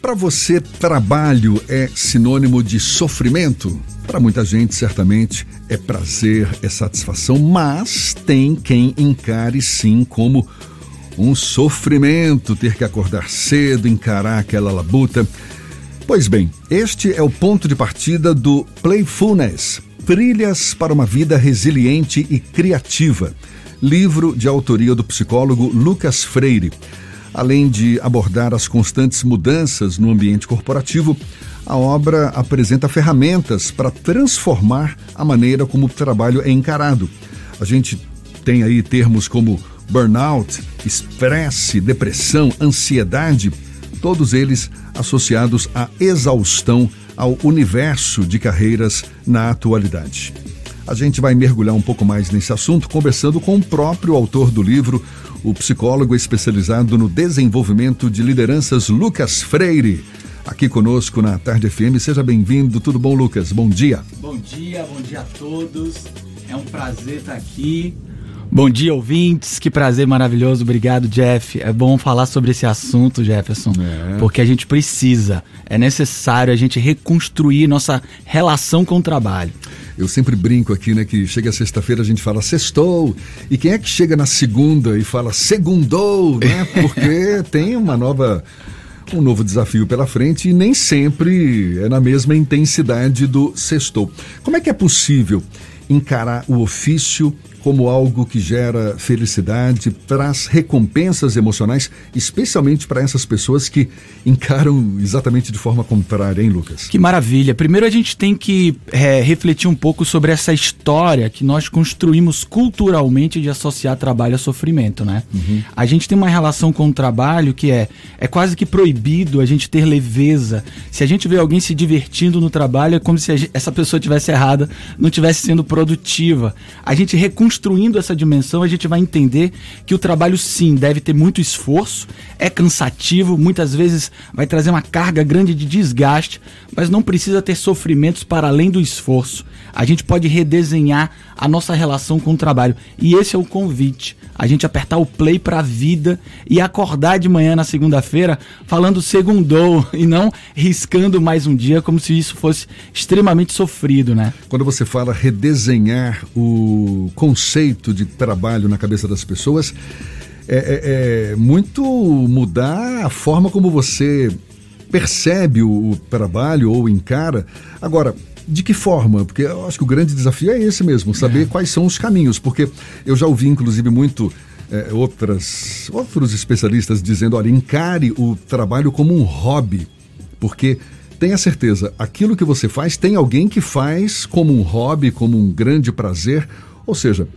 Para você, trabalho é sinônimo de sofrimento? Para muita gente, certamente, é prazer, é satisfação, mas tem quem encare sim como um sofrimento ter que acordar cedo, encarar aquela labuta. Pois bem, este é o ponto de partida do Playfulness Trilhas para uma Vida Resiliente e Criativa, livro de autoria do psicólogo Lucas Freire. Além de abordar as constantes mudanças no ambiente corporativo, a obra apresenta ferramentas para transformar a maneira como o trabalho é encarado. A gente tem aí termos como burnout, estresse, depressão, ansiedade, todos eles associados à exaustão ao universo de carreiras na atualidade. A gente vai mergulhar um pouco mais nesse assunto conversando com o próprio autor do livro, o psicólogo especializado no desenvolvimento de lideranças Lucas Freire. Aqui conosco na Tarde FM. Seja bem-vindo. Tudo bom, Lucas? Bom dia. Bom dia, bom dia a todos. É um prazer estar aqui. Bom dia, ouvintes. Que prazer maravilhoso. Obrigado, Jeff. É bom falar sobre esse assunto, Jefferson, é. porque a gente precisa, é necessário a gente reconstruir nossa relação com o trabalho. Eu sempre brinco aqui, né, que chega sexta-feira a gente fala sextou, e quem é que chega na segunda e fala segundou, né? Porque tem uma nova um novo desafio pela frente e nem sempre é na mesma intensidade do sextou. Como é que é possível encarar o ofício como algo que gera felicidade, traz recompensas emocionais, especialmente para essas pessoas que encaram exatamente de forma contrária, hein, Lucas? Que maravilha! Primeiro a gente tem que é, refletir um pouco sobre essa história que nós construímos culturalmente de associar trabalho a sofrimento, né? Uhum. A gente tem uma relação com o trabalho que é, é quase que proibido a gente ter leveza. Se a gente vê alguém se divertindo no trabalho, é como se essa pessoa tivesse errada, não tivesse sendo produtiva. A gente reconstrói construindo essa dimensão, a gente vai entender que o trabalho, sim, deve ter muito esforço, é cansativo, muitas vezes vai trazer uma carga grande de desgaste, mas não precisa ter sofrimentos para além do esforço. A gente pode redesenhar a nossa relação com o trabalho. E esse é o convite. A gente apertar o play para a vida e acordar de manhã na segunda-feira falando segundou e não riscando mais um dia como se isso fosse extremamente sofrido, né? Quando você fala redesenhar o conceito de trabalho na cabeça das pessoas, é, é, é muito mudar a forma como você percebe o, o trabalho ou encara. Agora, de que forma? Porque eu acho que o grande desafio é esse mesmo, saber é. quais são os caminhos. Porque eu já ouvi, inclusive, muito é, outras, outros especialistas dizendo: olha, encare o trabalho como um hobby. Porque tenha certeza, aquilo que você faz tem alguém que faz como um hobby, como um grande prazer. Ou seja,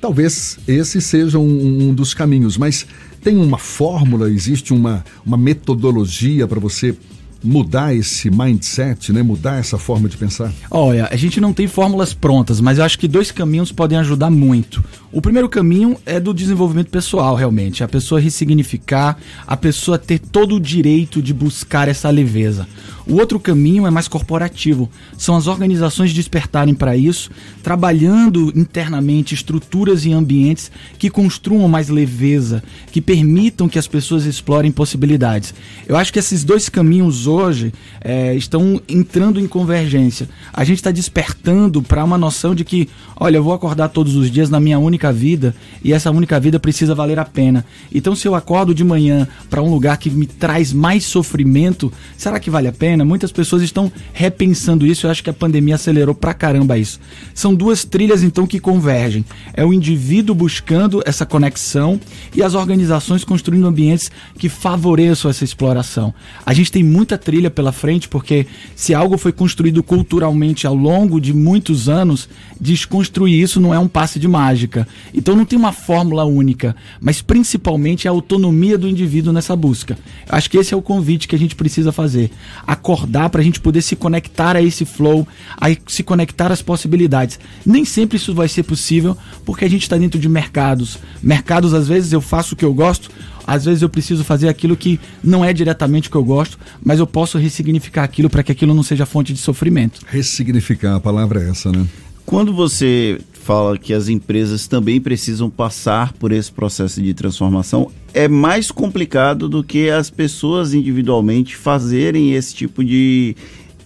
talvez esse seja um, um dos caminhos, mas tem uma fórmula, existe uma, uma metodologia para você mudar esse mindset, né? Mudar essa forma de pensar? Olha, a gente não tem fórmulas prontas, mas eu acho que dois caminhos podem ajudar muito. O primeiro caminho é do desenvolvimento pessoal, realmente. A pessoa ressignificar, a pessoa ter todo o direito de buscar essa leveza. O outro caminho é mais corporativo. São as organizações despertarem para isso, trabalhando internamente estruturas e ambientes que construam mais leveza, que permitam que as pessoas explorem possibilidades. Eu acho que esses dois caminhos hoje é, estão entrando em convergência. A gente está despertando para uma noção de que, olha, eu vou acordar todos os dias na minha única vida e essa única vida precisa valer a pena. Então, se eu acordo de manhã para um lugar que me traz mais sofrimento, será que vale a pena? Muitas pessoas estão repensando isso. Eu acho que a pandemia acelerou pra caramba isso. São duas trilhas então que convergem. É o indivíduo buscando essa conexão e as organizações construindo ambientes que favoreçam essa exploração. A gente tem muita trilha pela frente porque se algo foi construído culturalmente ao longo de muitos anos, desconstruir isso não é um passe de mágica. Então não tem uma fórmula única, mas principalmente a autonomia do indivíduo nessa busca. Acho que esse é o convite que a gente precisa fazer. Acordar para a gente poder se conectar a esse flow, a se conectar às possibilidades. Nem sempre isso vai ser possível porque a gente está dentro de mercados. Mercados, às vezes, eu faço o que eu gosto, às vezes eu preciso fazer aquilo que não é diretamente o que eu gosto, mas eu posso ressignificar aquilo para que aquilo não seja fonte de sofrimento. Ressignificar, a palavra é essa, né? Quando você fala que as empresas também precisam passar por esse processo de transformação, é mais complicado do que as pessoas individualmente fazerem esse tipo de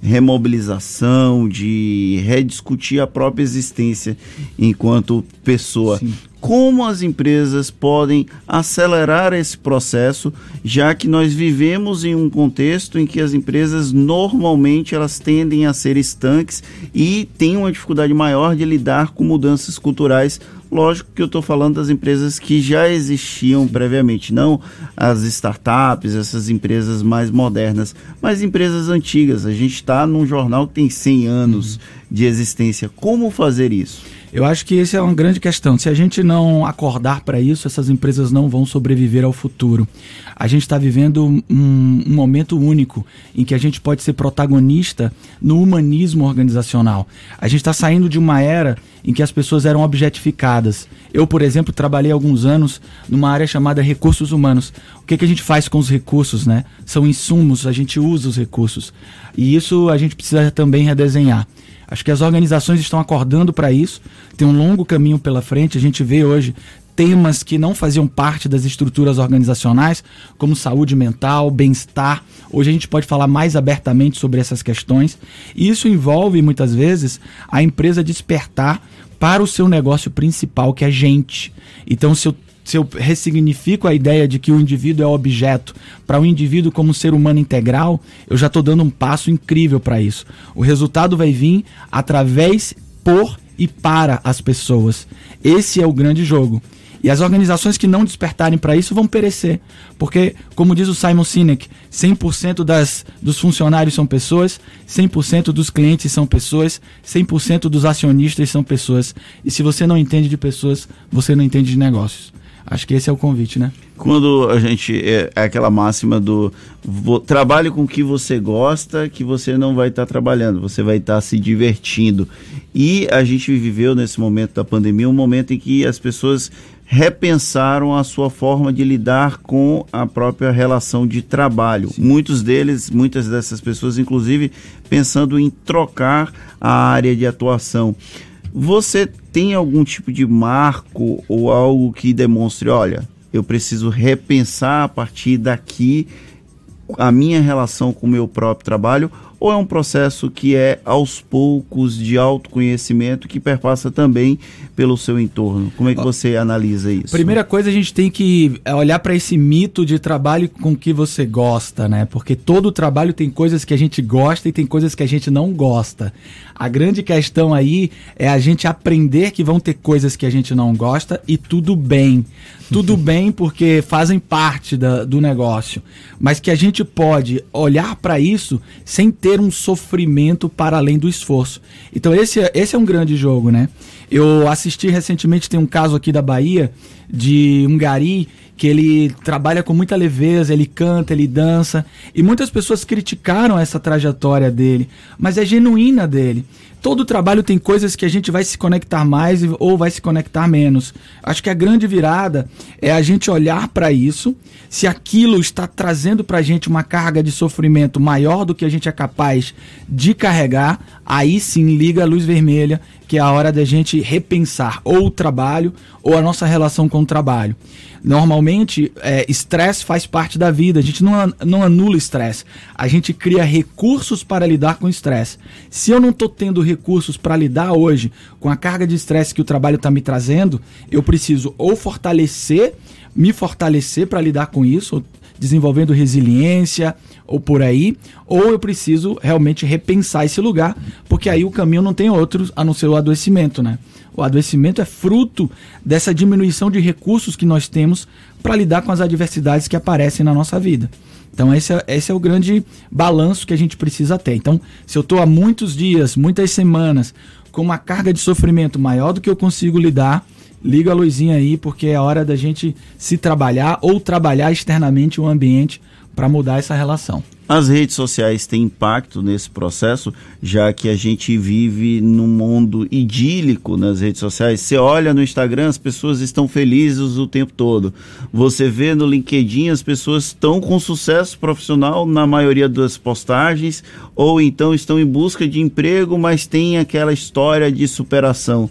remobilização, de rediscutir a própria existência enquanto pessoa. Sim. Como as empresas podem acelerar esse processo, já que nós vivemos em um contexto em que as empresas normalmente elas tendem a ser estanques e têm uma dificuldade maior de lidar com mudanças culturais Lógico que eu estou falando das empresas que já existiam previamente, não as startups, essas empresas mais modernas, mas empresas antigas. A gente está num jornal que tem 100 anos uhum. de existência. Como fazer isso? Eu acho que essa é uma grande questão. Se a gente não acordar para isso, essas empresas não vão sobreviver ao futuro. A gente está vivendo um, um, momento único em que a gente pode ser protagonista no humanismo organizacional. A gente está saindo de uma era em que as pessoas eram objetificadas. Eu, por exemplo, trabalhei alguns anos numa área chamada recursos humanos. O que, que a gente faz com os recursos, né? São insumos, a gente usa os recursos. E isso a gente precisa também redesenhar. Acho que as organizações estão acordando para isso. Tem um longo caminho pela frente. A gente vê hoje temas que não faziam parte das estruturas organizacionais, como saúde mental, bem-estar. Hoje a gente pode falar mais abertamente sobre essas questões. E isso envolve, muitas vezes, a empresa despertar para o seu negócio principal, que é gente. Então, se eu se eu ressignifico a ideia de que o indivíduo é objeto para o um indivíduo como ser humano integral, eu já estou dando um passo incrível para isso. O resultado vai vir através, por e para as pessoas. Esse é o grande jogo. E as organizações que não despertarem para isso vão perecer. Porque, como diz o Simon Sinek, 100% das, dos funcionários são pessoas, 100% dos clientes são pessoas, 100% dos acionistas são pessoas. E se você não entende de pessoas, você não entende de negócios. Acho que esse é o convite, né? Quando a gente. É, é aquela máxima do. Vo, trabalhe com o que você gosta, que você não vai estar tá trabalhando, você vai estar tá se divertindo. E a gente viveu nesse momento da pandemia um momento em que as pessoas repensaram a sua forma de lidar com a própria relação de trabalho. Sim. Muitos deles, muitas dessas pessoas, inclusive, pensando em trocar a área de atuação. Você tem algum tipo de marco ou algo que demonstre, olha, eu preciso repensar a partir daqui a minha relação com o meu próprio trabalho ou é um processo que é aos poucos de autoconhecimento que perpassa também pelo seu entorno? Como é que você analisa isso? Primeira coisa, a gente tem que é, olhar para esse mito de trabalho com que você gosta, né? Porque todo trabalho tem coisas que a gente gosta e tem coisas que a gente não gosta. A grande questão aí é a gente aprender que vão ter coisas que a gente não gosta e tudo bem. Tudo bem porque fazem parte da, do negócio. Mas que a gente pode olhar para isso sem ter um sofrimento para além do esforço. Então esse, é, esse é um grande jogo, né? Eu assisti recentemente, tem um caso aqui da Bahia, de um gari que ele trabalha com muita leveza, ele canta, ele dança, e muitas pessoas criticaram essa trajetória dele, mas é genuína dele. Todo trabalho tem coisas que a gente vai se conectar mais ou vai se conectar menos. Acho que a grande virada é a gente olhar para isso, se aquilo está trazendo para a gente uma carga de sofrimento maior do que a gente é capaz de carregar, aí sim liga a luz vermelha, que é a hora da gente repensar ou o trabalho ou a nossa relação com o trabalho. Normalmente, é, estresse é, faz parte da vida. A gente não, não anula estresse. A gente cria recursos para lidar com estresse. Se eu não estou tendo recursos para lidar hoje com a carga de estresse que o trabalho está me trazendo, eu preciso ou fortalecer, me fortalecer para lidar com isso, desenvolvendo resiliência ou por aí, ou eu preciso realmente repensar esse lugar, porque aí o caminho não tem outro a não ser o adoecimento, né? O adoecimento é fruto dessa diminuição de recursos que nós temos para lidar com as adversidades que aparecem na nossa vida. Então, esse é, esse é o grande balanço que a gente precisa ter. Então, se eu estou há muitos dias, muitas semanas, com uma carga de sofrimento maior do que eu consigo lidar, liga a luzinha aí, porque é hora da gente se trabalhar ou trabalhar externamente o ambiente para mudar essa relação. As redes sociais têm impacto nesse processo, já que a gente vive num mundo idílico nas redes sociais. Você olha no Instagram, as pessoas estão felizes o tempo todo. Você vê no LinkedIn, as pessoas estão com sucesso profissional na maioria das postagens, ou então estão em busca de emprego, mas tem aquela história de superação.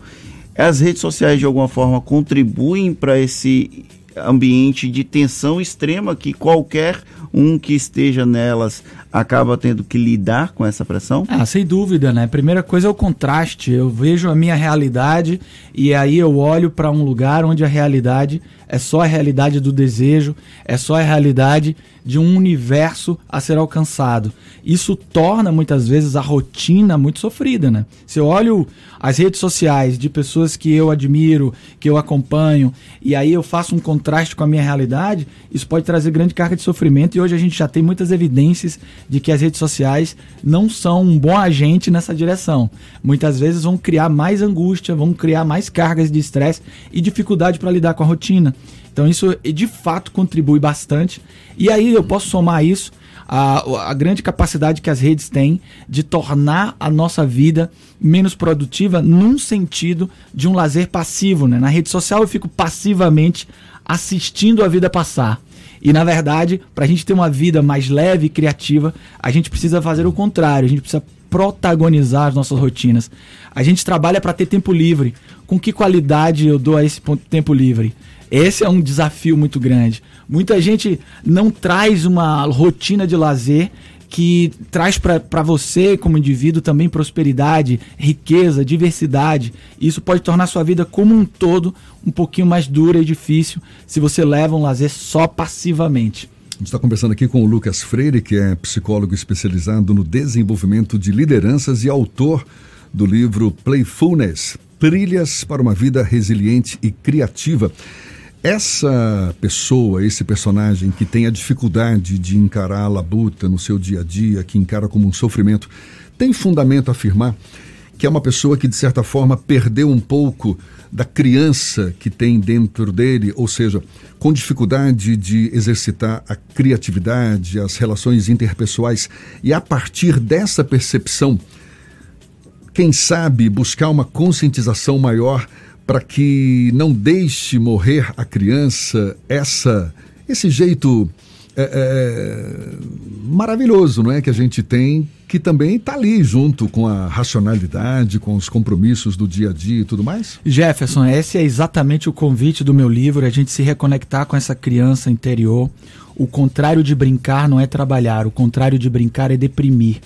As redes sociais, de alguma forma, contribuem para esse ambiente de tensão extrema que qualquer um que esteja nelas acaba tendo que lidar com essa pressão? Ah, sem dúvida, né? Primeira coisa é o contraste. Eu vejo a minha realidade e aí eu olho para um lugar onde a realidade é só a realidade do desejo, é só a realidade de um universo a ser alcançado. Isso torna muitas vezes a rotina muito sofrida, né? Se eu olho as redes sociais de pessoas que eu admiro, que eu acompanho, e aí eu faço um contraste com a minha realidade, isso pode trazer grande carga de sofrimento. E hoje a gente já tem muitas evidências de que as redes sociais não são um bom agente nessa direção. Muitas vezes vão criar mais angústia, vão criar mais cargas de estresse e dificuldade para lidar com a rotina. Então isso de fato contribui bastante. E aí eu posso somar isso a, a grande capacidade que as redes têm de tornar a nossa vida menos produtiva num sentido de um lazer passivo. Né? Na rede social eu fico passivamente assistindo a vida passar. E na verdade, para a gente ter uma vida mais leve e criativa, a gente precisa fazer o contrário, a gente precisa protagonizar as nossas rotinas. A gente trabalha para ter tempo livre. Com que qualidade eu dou a esse tempo livre? Esse é um desafio muito grande. Muita gente não traz uma rotina de lazer que traz para você, como indivíduo, também prosperidade, riqueza, diversidade. Isso pode tornar sua vida como um todo um pouquinho mais dura e difícil se você leva um lazer só passivamente. A gente está conversando aqui com o Lucas Freire, que é psicólogo especializado no desenvolvimento de lideranças e autor do livro Playfulness Trilhas para uma Vida Resiliente e Criativa. Essa pessoa, esse personagem que tem a dificuldade de encarar a labuta no seu dia a dia, que encara como um sofrimento, tem fundamento afirmar que é uma pessoa que, de certa forma, perdeu um pouco da criança que tem dentro dele, ou seja, com dificuldade de exercitar a criatividade, as relações interpessoais, e a partir dessa percepção, quem sabe buscar uma conscientização maior para que não deixe morrer a criança essa esse jeito é, é, maravilhoso, não é, que a gente tem, que também está ali junto com a racionalidade, com os compromissos do dia a dia e tudo mais? Jefferson, esse é exatamente o convite do meu livro, a gente se reconectar com essa criança interior. O contrário de brincar não é trabalhar, o contrário de brincar é deprimir.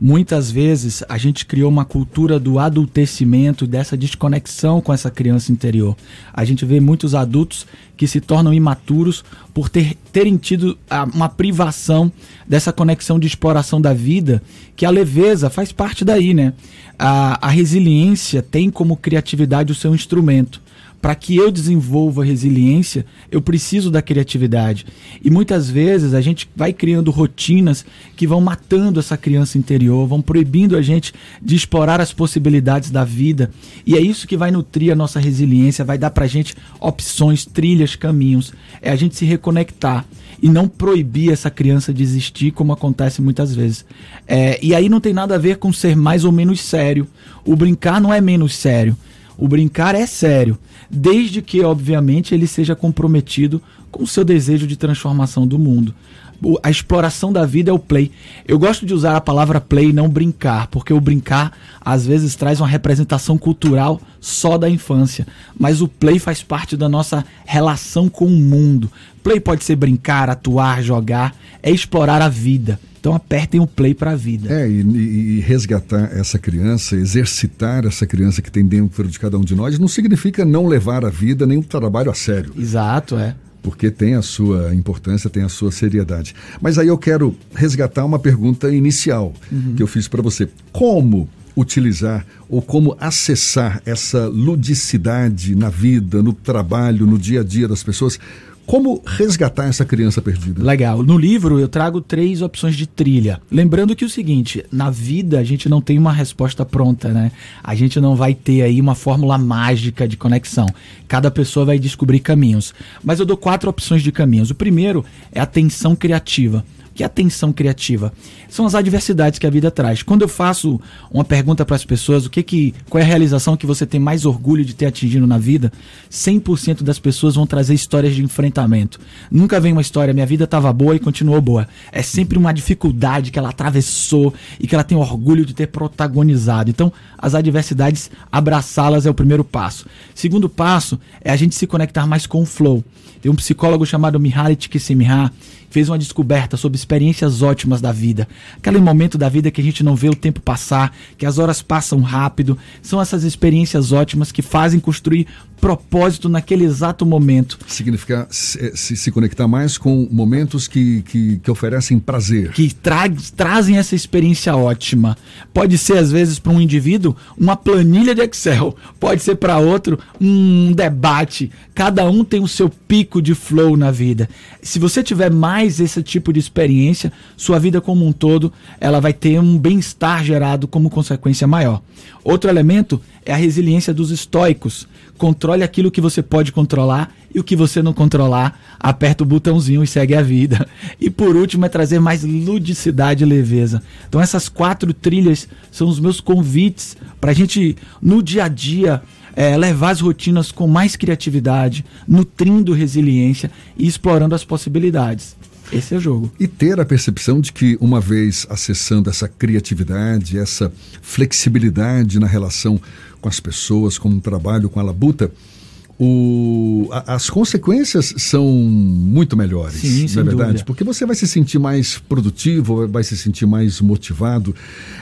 Muitas vezes a gente criou uma cultura do adultecimento, dessa desconexão com essa criança interior. A gente vê muitos adultos que se tornam imaturos por ter, terem tido uma privação dessa conexão de exploração da vida, que a leveza faz parte daí, né? A, a resiliência tem como criatividade o seu instrumento para que eu desenvolva resiliência, eu preciso da criatividade. E muitas vezes a gente vai criando rotinas que vão matando essa criança interior, vão proibindo a gente de explorar as possibilidades da vida. E é isso que vai nutrir a nossa resiliência, vai dar para a gente opções, trilhas, caminhos. É a gente se reconectar e não proibir essa criança de existir, como acontece muitas vezes. É, e aí não tem nada a ver com ser mais ou menos sério. O brincar não é menos sério. O brincar é sério, desde que, obviamente, ele seja comprometido com o seu desejo de transformação do mundo. A exploração da vida é o play. Eu gosto de usar a palavra play e não brincar, porque o brincar às vezes traz uma representação cultural só da infância, mas o play faz parte da nossa relação com o mundo. Play pode ser brincar, atuar, jogar, é explorar a vida. Então apertem o play para a vida. É, e, e, resgatar essa criança, exercitar essa criança que tem dentro de cada um de nós, não significa não levar a vida nem o trabalho a sério. Exato, é. Porque tem a sua importância, tem a sua seriedade. Mas aí eu quero resgatar uma pergunta inicial uhum. que eu fiz para você. Como utilizar ou como acessar essa ludicidade na vida, no trabalho, no dia a dia das pessoas? Como resgatar essa criança perdida? Legal. No livro eu trago três opções de trilha. Lembrando que o seguinte, na vida a gente não tem uma resposta pronta, né? A gente não vai ter aí uma fórmula mágica de conexão. Cada pessoa vai descobrir caminhos. Mas eu dou quatro opções de caminhos. O primeiro é a tensão criativa que é a tensão criativa? São as adversidades que a vida traz. Quando eu faço uma pergunta para as pessoas, o que que qual é a realização que você tem mais orgulho de ter atingido na vida? 100% das pessoas vão trazer histórias de enfrentamento. Nunca vem uma história, minha vida estava boa e continuou boa. É sempre uma dificuldade que ela atravessou e que ela tem orgulho de ter protagonizado. Então, as adversidades, abraçá-las é o primeiro passo. Segundo passo é a gente se conectar mais com o flow. Tem um psicólogo chamado Mihaly Csikszentmihalyi fez uma descoberta sobre experiências ótimas da vida. Aquele momento da vida que a gente não vê o tempo passar, que as horas passam rápido. São essas experiências ótimas que fazem construir propósito naquele exato momento. Significa se, se, conectar mais com momentos que, que, que oferecem prazer. Que tra trazem essa experiência ótima. Pode ser, às vezes, para um indivíduo, uma planilha de Excel. Pode ser para outro, um debate. Cada um tem o seu pico de flow na vida. Se você tiver mais esse tipo de experiência, sua vida como um todo, ela vai ter um bem-estar gerado como consequência maior. Outro elemento é a resiliência dos estoicos. Controle aquilo que você pode controlar e o que você não controlar, aperta o botãozinho e segue a vida. E por último é trazer mais ludicidade e leveza. Então essas quatro trilhas são os meus convites para a gente no dia a dia é, levar as rotinas com mais criatividade, nutrindo resiliência e explorando as possibilidades. Esse é o jogo. E ter a percepção de que, uma vez acessando essa criatividade, essa flexibilidade na relação com as pessoas, com o trabalho, com a labuta, o, a, as consequências são muito melhores, Sim, na é verdade, dúvida. porque você vai se sentir mais produtivo, vai se sentir mais motivado.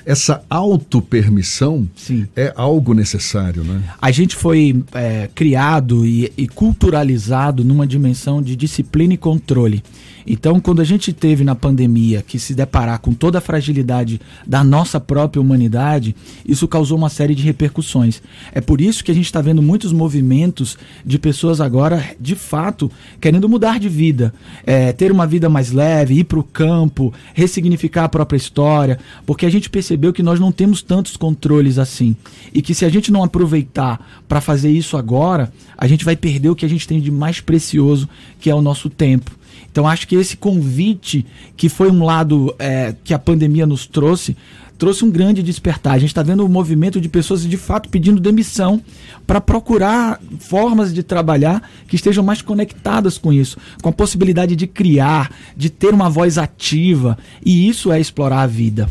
Essa autopermissão Sim. é algo necessário, né? A gente foi é, criado e, e culturalizado numa dimensão de disciplina e controle. Então, quando a gente teve na pandemia que se deparar com toda a fragilidade da nossa própria humanidade, isso causou uma série de repercussões. É por isso que a gente está vendo muitos movimentos de pessoas agora, de fato, querendo mudar de vida, é, ter uma vida mais leve, ir para o campo, ressignificar a própria história, porque a gente percebeu que nós não temos tantos controles assim. E que se a gente não aproveitar para fazer isso agora, a gente vai perder o que a gente tem de mais precioso, que é o nosso tempo. Então acho que esse convite, que foi um lado é, que a pandemia nos trouxe, trouxe um grande despertar. A gente está vendo um movimento de pessoas de fato pedindo demissão para procurar formas de trabalhar que estejam mais conectadas com isso, com a possibilidade de criar, de ter uma voz ativa. E isso é explorar a vida.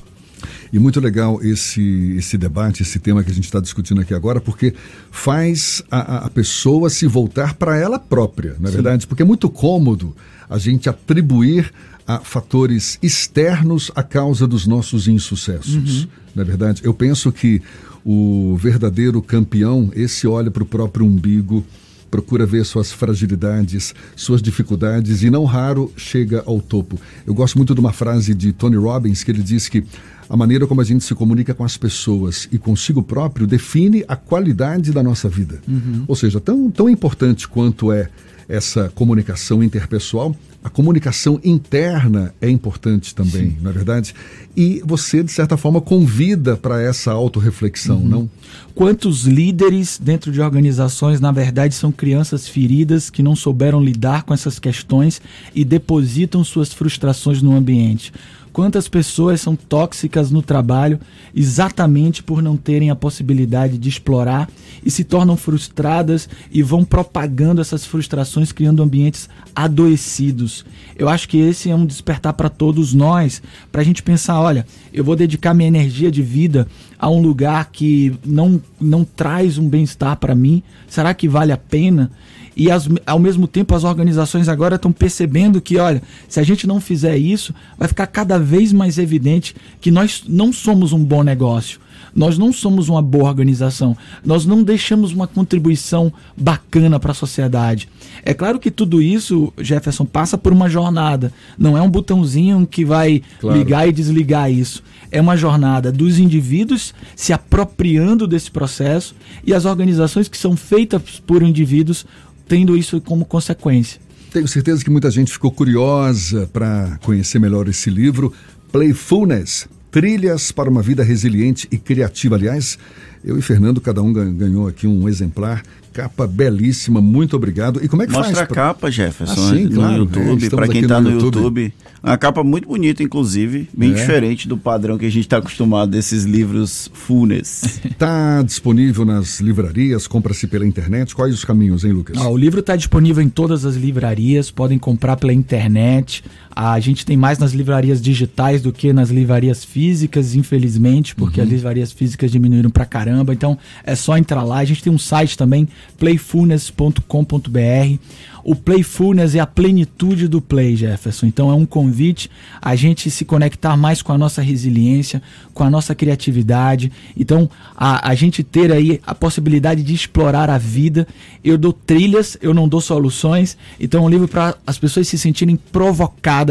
E muito legal esse, esse debate, esse tema que a gente está discutindo aqui agora, porque faz a, a pessoa se voltar para ela própria, na é verdade? Porque é muito cômodo a gente atribuir a fatores externos a causa dos nossos insucessos. Uhum. Na é verdade, eu penso que o verdadeiro campeão, esse olha para o próprio umbigo, procura ver suas fragilidades, suas dificuldades e não raro chega ao topo. Eu gosto muito de uma frase de Tony Robbins que ele diz que a maneira como a gente se comunica com as pessoas e consigo próprio define a qualidade da nossa vida. Uhum. Ou seja, tão, tão importante quanto é essa comunicação interpessoal, a comunicação interna é importante também, Sim. não é verdade? E você, de certa forma, convida para essa autorreflexão, uhum. não? Quantos líderes dentro de organizações, na verdade, são crianças feridas que não souberam lidar com essas questões e depositam suas frustrações no ambiente? Quantas pessoas são tóxicas no trabalho exatamente por não terem a possibilidade de explorar e se tornam frustradas e vão propagando essas frustrações, criando ambientes adoecidos. Eu acho que esse é um despertar para todos nós, para a gente pensar: olha, eu vou dedicar minha energia de vida a um lugar que não, não traz um bem-estar para mim. Será que vale a pena? E as, ao mesmo tempo as organizações agora estão percebendo que, olha, se a gente não fizer isso, vai ficar cada vez mais evidente que nós não somos um bom negócio. Nós não somos uma boa organização. Nós não deixamos uma contribuição bacana para a sociedade. É claro que tudo isso, Jefferson, passa por uma jornada. Não é um botãozinho que vai claro. ligar e desligar isso. É uma jornada dos indivíduos se apropriando desse processo e as organizações que são feitas por indivíduos tendo isso como consequência. Tenho certeza que muita gente ficou curiosa para conhecer melhor esse livro, Playfulness Trilhas para uma Vida Resiliente e Criativa. Aliás, eu e Fernando, cada um ganhou aqui um exemplar capa belíssima, muito obrigado. E como é que Mostra faz? Mostra a capa, Jefferson, ah, sim, no claro, YouTube, é, para quem está no, no YouTube. YouTube. Uma capa muito bonita, inclusive, bem é. diferente do padrão que a gente está acostumado desses livros fullness. Está disponível nas livrarias, compra-se pela internet. Quais os caminhos, hein, Lucas? Ah, o livro está disponível em todas as livrarias, podem comprar pela internet. A gente tem mais nas livrarias digitais do que nas livrarias físicas, infelizmente, porque uhum. as livrarias físicas diminuíram pra caramba. Então é só entrar lá. A gente tem um site também, playfulness.com.br. O Playfulness é a plenitude do Play, Jefferson. Então é um convite a gente se conectar mais com a nossa resiliência, com a nossa criatividade. Então a, a gente ter aí a possibilidade de explorar a vida. Eu dou trilhas, eu não dou soluções. Então é um livro para as pessoas se sentirem provocadas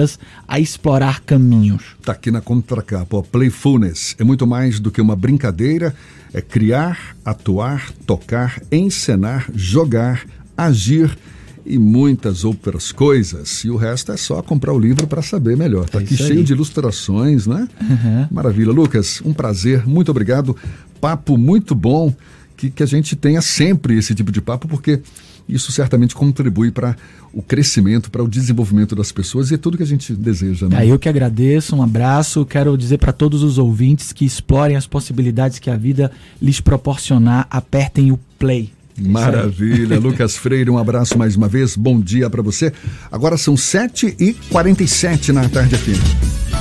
a explorar caminhos. Tá aqui na contracapa, ó, Playfulness. É muito mais do que uma brincadeira, é criar, atuar, tocar, encenar, jogar, agir e muitas outras coisas. E o resto é só comprar o livro para saber melhor. Está é aqui cheio de ilustrações, né? Uhum. Maravilha. Lucas, um prazer, muito obrigado. Papo muito bom. Que, que a gente tenha sempre esse tipo de papo, porque isso certamente contribui para o crescimento, para o desenvolvimento das pessoas e é tudo que a gente deseja. Né? É, eu que agradeço, um abraço. Quero dizer para todos os ouvintes que explorem as possibilidades que a vida lhes proporcionar, apertem o play. Maravilha. Lucas Freire, um abraço mais uma vez. Bom dia para você. Agora são 7h47 na tarde fina.